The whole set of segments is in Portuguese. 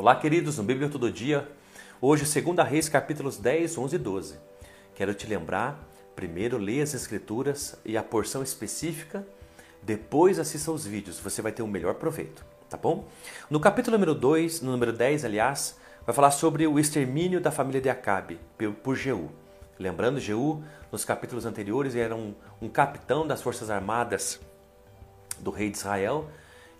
Olá, queridos, no Bíblia Todo Dia. Hoje, 2 Reis, capítulos 10, 11 e 12. Quero te lembrar, primeiro leia as escrituras e a porção específica, depois assista os vídeos, você vai ter um melhor proveito, tá bom? No capítulo número 2, no número 10, aliás, vai falar sobre o extermínio da família de Acabe por Jeú. Lembrando, Jeú, nos capítulos anteriores, era um, um capitão das forças armadas do rei de Israel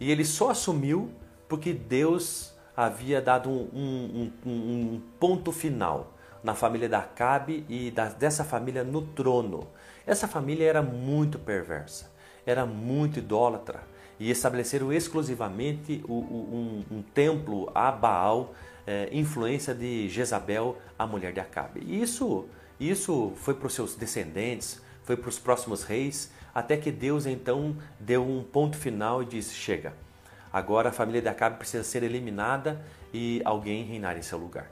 e ele só assumiu porque Deus havia dado um, um, um ponto final na família da Acabe e da, dessa família no trono. Essa família era muito perversa, era muito idólatra e estabeleceram exclusivamente o, o, um, um, templo a Baal, é, influência de Jezabel, a mulher de Acabe. E isso, isso foi para os seus descendentes, foi para os próximos reis, até que Deus então deu um ponto final e disse: chega Agora a família de Acabe precisa ser eliminada e alguém reinar em seu lugar.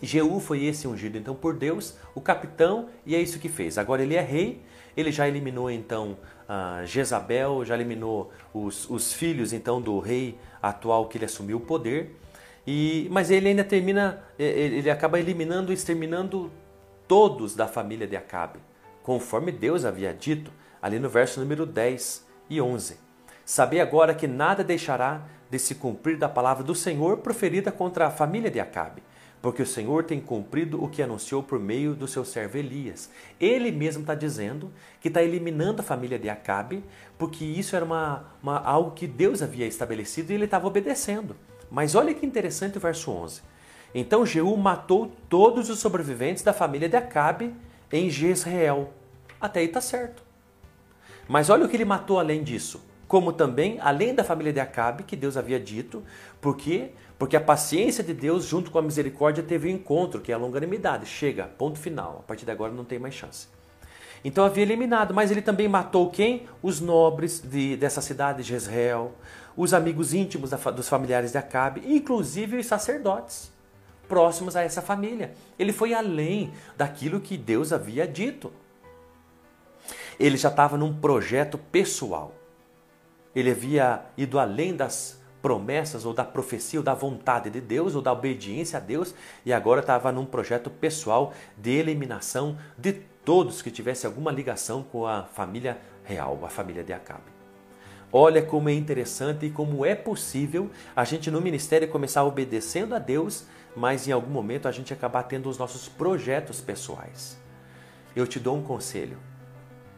Jeú foi esse ungido então por Deus, o capitão, e é isso que fez. Agora ele é rei, ele já eliminou então Jezabel, já eliminou os, os, filhos então do rei atual que ele assumiu o poder, e, mas ele ainda termina, ele acaba eliminando e exterminando todos da família de Acabe, conforme Deus havia dito, ali no verso número 10 e 11. Sabei agora que nada deixará de se cumprir da palavra do Senhor proferida contra a família de Acabe, porque o Senhor tem cumprido o que anunciou por meio do seu servo Elias. Ele mesmo está dizendo que está eliminando a família de Acabe, porque isso era uma, uma, algo que Deus havia estabelecido e ele estava obedecendo. Mas olha que interessante o verso 11. Então Jeú matou todos os sobreviventes da família de Acabe em Jezreel. Até aí está certo. Mas olha o que ele matou além disso como também, além da família de Acabe, que Deus havia dito, por quê? Porque a paciência de Deus, junto com a misericórdia, teve um encontro, que é a longanimidade. Chega, ponto final. A partir de agora não tem mais chance. Então havia eliminado, mas ele também matou quem? Os nobres de, dessa cidade de Jezreel, os amigos íntimos da, dos familiares de Acabe, inclusive os sacerdotes próximos a essa família. Ele foi além daquilo que Deus havia dito. Ele já estava num projeto pessoal. Ele havia ido além das promessas ou da profecia ou da vontade de Deus ou da obediência a Deus e agora estava num projeto pessoal de eliminação de todos que tivessem alguma ligação com a família real, a família de Acabe. Olha como é interessante e como é possível a gente no ministério começar obedecendo a Deus, mas em algum momento a gente acabar tendo os nossos projetos pessoais. Eu te dou um conselho.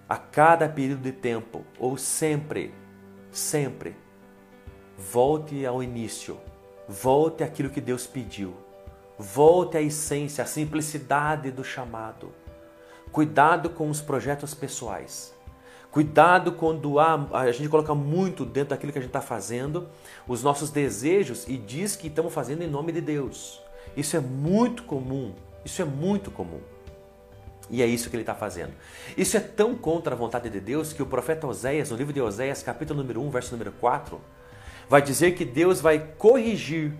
A cada período de tempo, ou sempre, sempre volte ao início, volte àquilo que Deus pediu, volte à essência, à simplicidade do chamado. Cuidado com os projetos pessoais. Cuidado quando há, a gente coloca muito dentro daquilo que a gente está fazendo, os nossos desejos e diz que estamos fazendo em nome de Deus. Isso é muito comum. Isso é muito comum. E é isso que ele está fazendo. Isso é tão contra a vontade de Deus que o profeta Oséias, no livro de Oséias, capítulo número 1, verso número 4, vai dizer que Deus vai corrigir,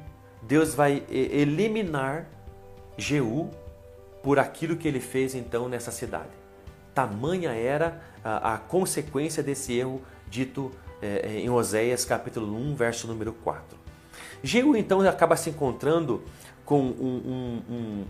Deus vai eliminar Jeú por aquilo que ele fez então nessa cidade. Tamanha era a, consequência desse erro dito é, em Oséias capítulo 1, verso número 4. Jeú então acaba se encontrando com um, um, um,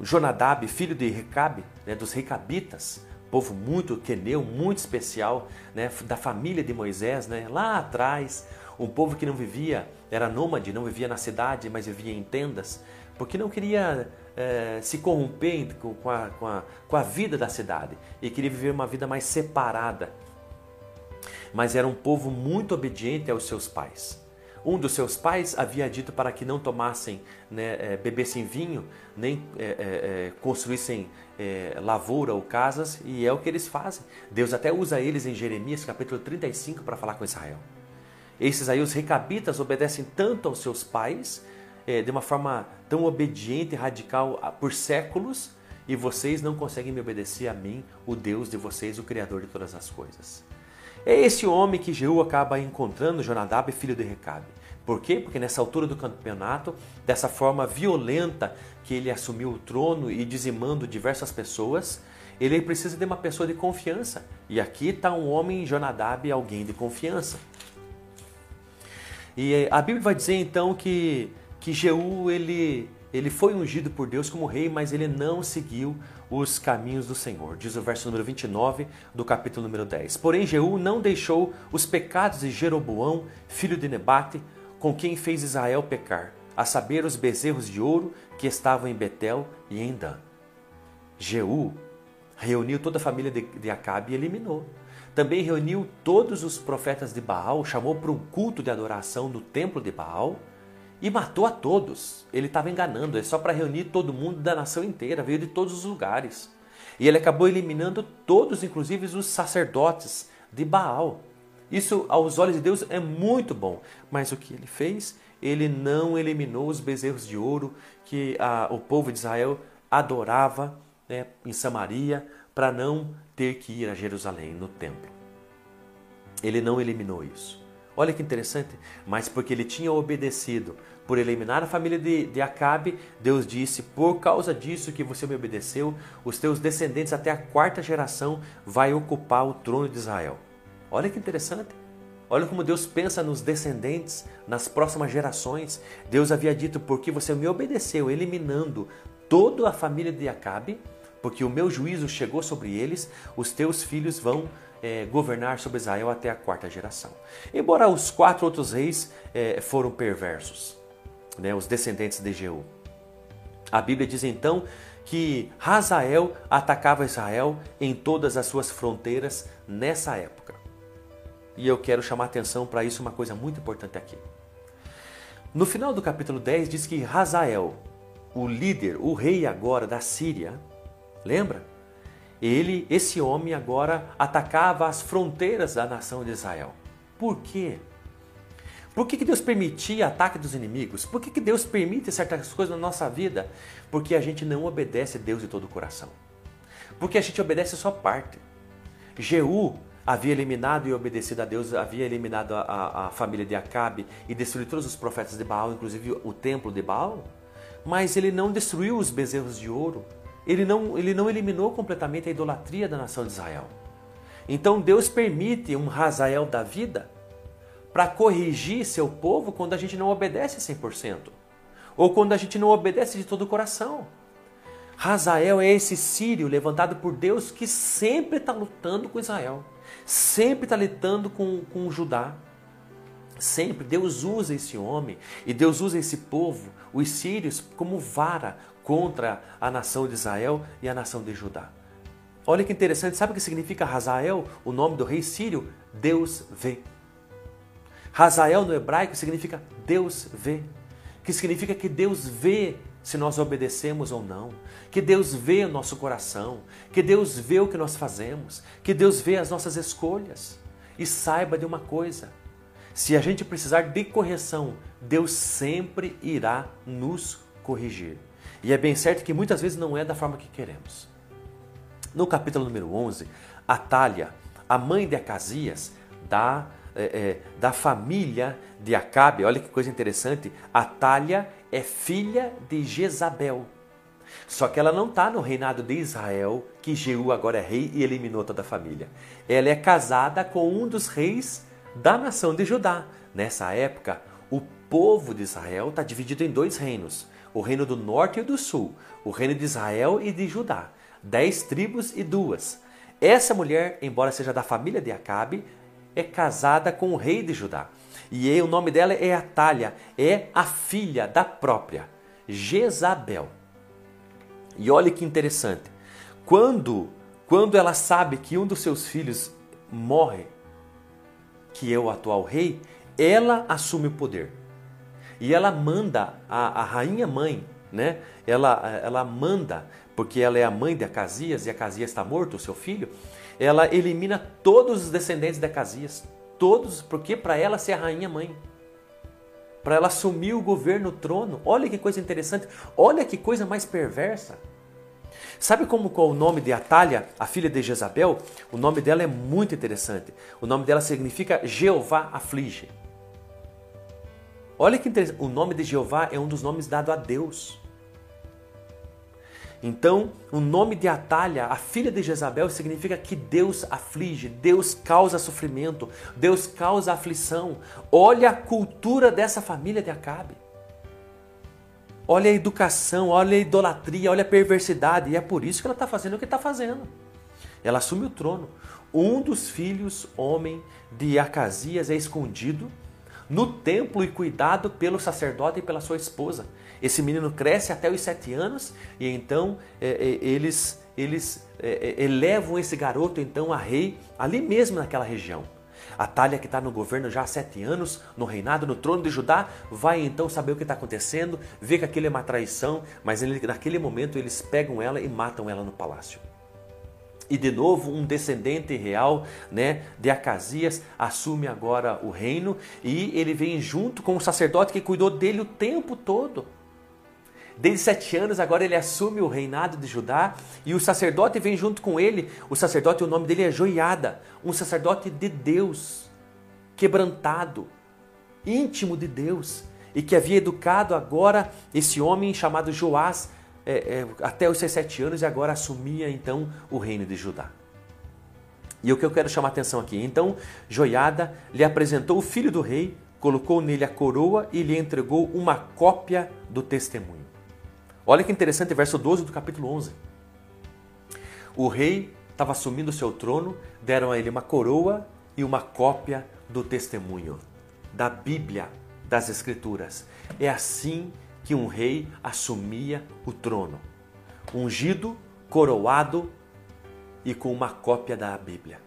um Jonadab, filho de Recabe, né, dos Recabitas, povo muito queneu, muito especial, né, da família de Moisés, né, lá atrás, um povo que não vivia, era nômade, não vivia na cidade, mas vivia em tendas, porque não queria é, se corromper com a, com, a, com a vida da cidade e queria viver uma vida mais separada. Mas era um povo muito obediente aos seus pais. Um dos seus pais havia dito para que não tomassem, né, é, bebessem vinho, nem é, é, construíssem lavoura ou casas, e é o que eles fazem. Deus até usa eles em Jeremias capítulo 35 para falar com Israel. Esses aí, os recabitas, obedecem tanto aos seus pais, de uma forma tão obediente e radical por séculos, e vocês não conseguem me obedecer a mim, o Deus de vocês, o Criador de todas as coisas. É esse homem que Jeú acaba encontrando, Jonadab, filho de Recabe. Por quê? Porque nessa altura do campeonato, dessa forma violenta que ele assumiu o trono e dizimando diversas pessoas, ele precisa de uma pessoa de confiança. E aqui está um homem, Jonadab, alguém de confiança. E a Bíblia vai dizer então que, que Jeú ele, ele foi ungido por Deus como rei, mas ele não seguiu os caminhos do Senhor. Diz o verso número 29 do capítulo número 10. Porém, Jeú não deixou os pecados de Jeroboão, filho de Nebate, com quem fez Israel pecar, a saber, os bezerros de ouro que estavam em Betel e em Dan. Jeú reuniu toda a família de Acabe e eliminou. Também reuniu todos os profetas de Baal, chamou para um culto de adoração no templo de Baal e matou a todos. Ele estava enganando, é só para reunir todo mundo da nação inteira, veio de todos os lugares. E ele acabou eliminando todos, inclusive os sacerdotes de Baal. Isso, aos olhos de Deus, é muito bom. Mas o que ele fez? Ele não eliminou os bezerros de ouro que a, o povo de Israel adorava né, em Samaria, para não ter que ir a Jerusalém, no templo. Ele não eliminou isso. Olha que interessante, mas porque ele tinha obedecido por eliminar a família de, de Acabe, Deus disse: Por causa disso que você me obedeceu, os teus descendentes até a quarta geração vai ocupar o trono de Israel. Olha que interessante. Olha como Deus pensa nos descendentes, nas próximas gerações. Deus havia dito: Porque você me obedeceu, eliminando toda a família de Acabe, porque o meu juízo chegou sobre eles, os teus filhos vão é, governar sobre Israel até a quarta geração. Embora os quatro outros reis é, foram perversos, né, os descendentes de Jeú. A Bíblia diz então que Hazael atacava Israel em todas as suas fronteiras nessa época. E eu quero chamar atenção para isso uma coisa muito importante aqui. No final do capítulo 10 diz que Hazael, o líder, o rei agora da Síria, lembra? Ele, esse homem agora atacava as fronteiras da nação de Israel. Por quê? Por que, que Deus permitia ataque dos inimigos? Por que, que Deus permite certas coisas na nossa vida? Porque a gente não obedece a Deus de todo o coração. Porque a gente obedece só parte. Jeú havia eliminado e obedecido a Deus, havia eliminado a, a, a família de Acabe e destruído todos os profetas de Baal, inclusive o templo de Baal. Mas ele não destruiu os bezerros de ouro, ele não, ele não eliminou completamente a idolatria da nação de Israel. Então Deus permite um Razael da vida para corrigir seu povo quando a gente não obedece 100%, ou quando a gente não obedece de todo o coração. Razael é esse sírio levantado por Deus que sempre está lutando com Israel, sempre está lutando com, com Judá. Sempre Deus usa esse homem e Deus usa esse povo, os sírios, como vara, contra a nação de Israel e a nação de Judá. Olha que interessante, sabe o que significa Hazael, o nome do rei sírio? Deus vê. Hazael no hebraico significa Deus vê, que significa que Deus vê se nós obedecemos ou não, que Deus vê o nosso coração, que Deus vê o que nós fazemos, que Deus vê as nossas escolhas. E saiba de uma coisa: se a gente precisar de correção, Deus sempre irá nos corrigir. E é bem certo que muitas vezes não é da forma que queremos. No capítulo número 11, Atália, a mãe de Acasias, da, é, é, da família de Acabe, olha que coisa interessante, Atália é filha de Jezabel. Só que ela não está no reinado de Israel, que Jeú agora é rei e eliminou toda a família. Ela é casada com um dos reis da nação de Judá. Nessa época, o povo de Israel está dividido em dois reinos o reino do norte e do sul, o reino de Israel e de Judá, dez tribos e duas. Essa mulher, embora seja da família de Acabe, é casada com o rei de Judá. E o nome dela é Atalha, é a filha da própria Jezabel. E olha que interessante. Quando, quando ela sabe que um dos seus filhos morre, que é o atual rei, ela assume o poder. E ela manda, a, a rainha mãe, né? Ela, ela manda, porque ela é a mãe de Acasias e Acasias está morto, o seu filho. Ela elimina todos os descendentes de Acasias, todos, porque para ela ser a rainha mãe, para ela assumir o governo, o trono. Olha que coisa interessante, olha que coisa mais perversa. Sabe como qual o nome de Atalha, a filha de Jezabel? O nome dela é muito interessante. O nome dela significa Jeová aflige. Olha que interessante, o nome de Jeová é um dos nomes dado a Deus. Então, o nome de Atalha, a filha de Jezabel, significa que Deus aflige, Deus causa sofrimento, Deus causa aflição. Olha a cultura dessa família de Acabe. olha a educação, olha a idolatria, olha a perversidade. E é por isso que ela está fazendo o que está fazendo. Ela assume o trono. Um dos filhos, homem de Acasias, é escondido no templo e cuidado pelo sacerdote e pela sua esposa. Esse menino cresce até os sete anos e então é, é, eles, eles é, é elevam esse garoto então a rei ali mesmo naquela região. Atalha, que está no governo já há sete anos, no reinado, no trono de Judá, vai então saber o que está acontecendo, vê que aquilo é uma traição, mas ele, naquele momento eles pegam ela e matam ela no palácio. E de novo, um descendente real né, de Acasias assume agora o reino e ele vem junto com o sacerdote que cuidou dele o tempo todo. Desde sete anos, agora ele assume o reinado de Judá e o sacerdote vem junto com ele. O sacerdote, o nome dele é Joiada, um sacerdote de Deus, quebrantado, íntimo de Deus, e que havia educado agora esse homem chamado Joás é, é, até os seus sete anos e agora assumia então o reino de Judá. E o que eu quero chamar a atenção aqui, então Joiada lhe apresentou o filho do rei, colocou nele a coroa e lhe entregou uma cópia do testemunho. Olha que interessante, verso 12 do capítulo 11. O rei estava assumindo o seu trono, deram a ele uma coroa e uma cópia do testemunho, da Bíblia, das Escrituras. É assim que um rei assumia o trono, ungido, coroado e com uma cópia da Bíblia,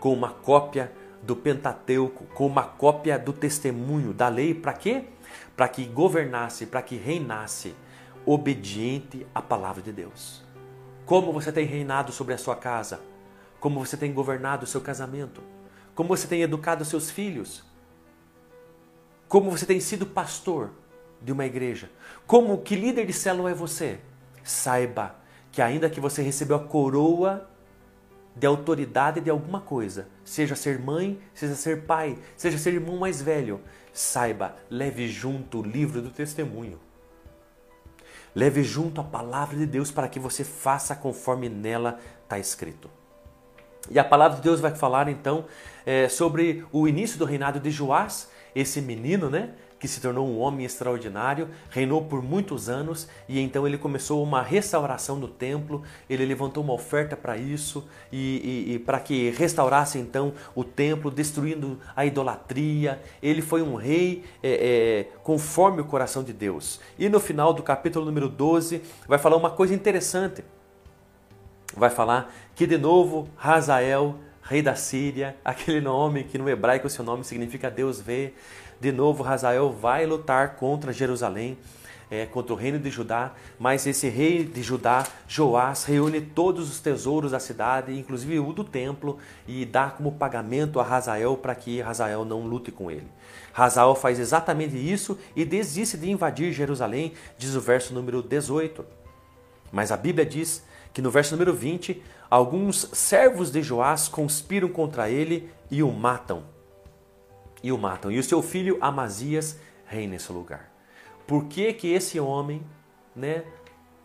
com uma cópia do Pentateuco, com uma cópia do testemunho da lei, para quê? Para que governasse, para que reinasse obediente à palavra de Deus. Como você tem reinado sobre a sua casa? Como você tem governado o seu casamento? Como você tem educado seus filhos? Como você tem sido pastor? De uma igreja. Como que líder de célula é você? Saiba que ainda que você recebeu a coroa de autoridade de alguma coisa, seja ser mãe, seja ser pai, seja ser irmão mais velho, saiba, leve junto o livro do testemunho. Leve junto a palavra de Deus para que você faça conforme nela está escrito. E a palavra de Deus vai falar então é, sobre o início do reinado de Joás, esse menino, né? Que se tornou um homem extraordinário, reinou por muitos anos e então ele começou uma restauração do templo. Ele levantou uma oferta para isso e, e, e para que restaurasse então o templo, destruindo a idolatria. Ele foi um rei é, é, conforme o coração de Deus. E no final do capítulo número 12 vai falar uma coisa interessante. Vai falar que de novo Razael rei da Síria, aquele nome que no hebraico seu nome significa Deus vê, de novo, Razael vai lutar contra Jerusalém, é, contra o reino de Judá, mas esse rei de Judá, Joás, reúne todos os tesouros da cidade, inclusive o do templo, e dá como pagamento a Razael para que Razael não lute com ele. Razael faz exatamente isso e desiste de invadir Jerusalém, diz o verso número 18. Mas a Bíblia diz que no verso número 20, alguns servos de Joás conspiram contra ele e o matam e o matam. E o seu filho Amazias reina nesse lugar. Por que que esse homem, né,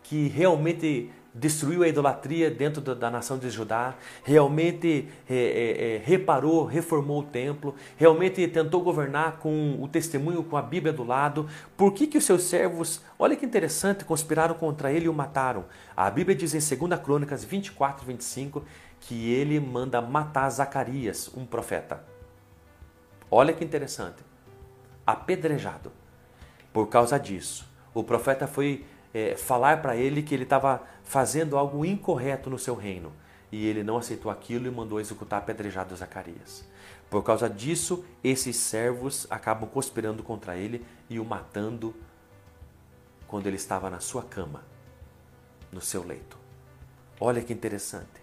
que realmente destruiu a idolatria dentro da, da nação de Judá, realmente é, é, é, reparou, reformou o templo, realmente tentou governar com o testemunho, com a Bíblia do lado. Por que, que os seus servos, olha que interessante, conspiraram contra ele e o mataram? A Bíblia diz em 2 Crônicas 24, 25 que ele manda matar Zacarias, um profeta. Olha que interessante. Apedrejado. Por causa disso, o profeta foi é, falar para ele que ele estava fazendo algo incorreto no seu reino. E ele não aceitou aquilo e mandou executar apedrejado Zacarias. Por causa disso, esses servos acabam conspirando contra ele e o matando quando ele estava na sua cama, no seu leito. Olha que interessante.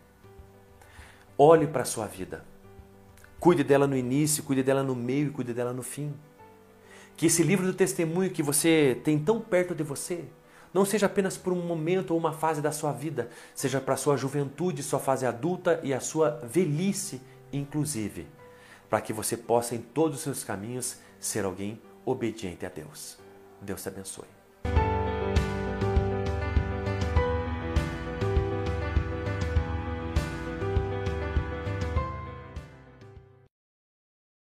Olhe para a sua vida. Cuide dela no início, cuide dela no meio e cuide dela no fim. Que esse livro do testemunho que você tem tão perto de você não seja apenas por um momento ou uma fase da sua vida, seja para a sua juventude, sua fase adulta e a sua velhice, inclusive, para que você possa em todos os seus caminhos ser alguém obediente a Deus. Deus te abençoe.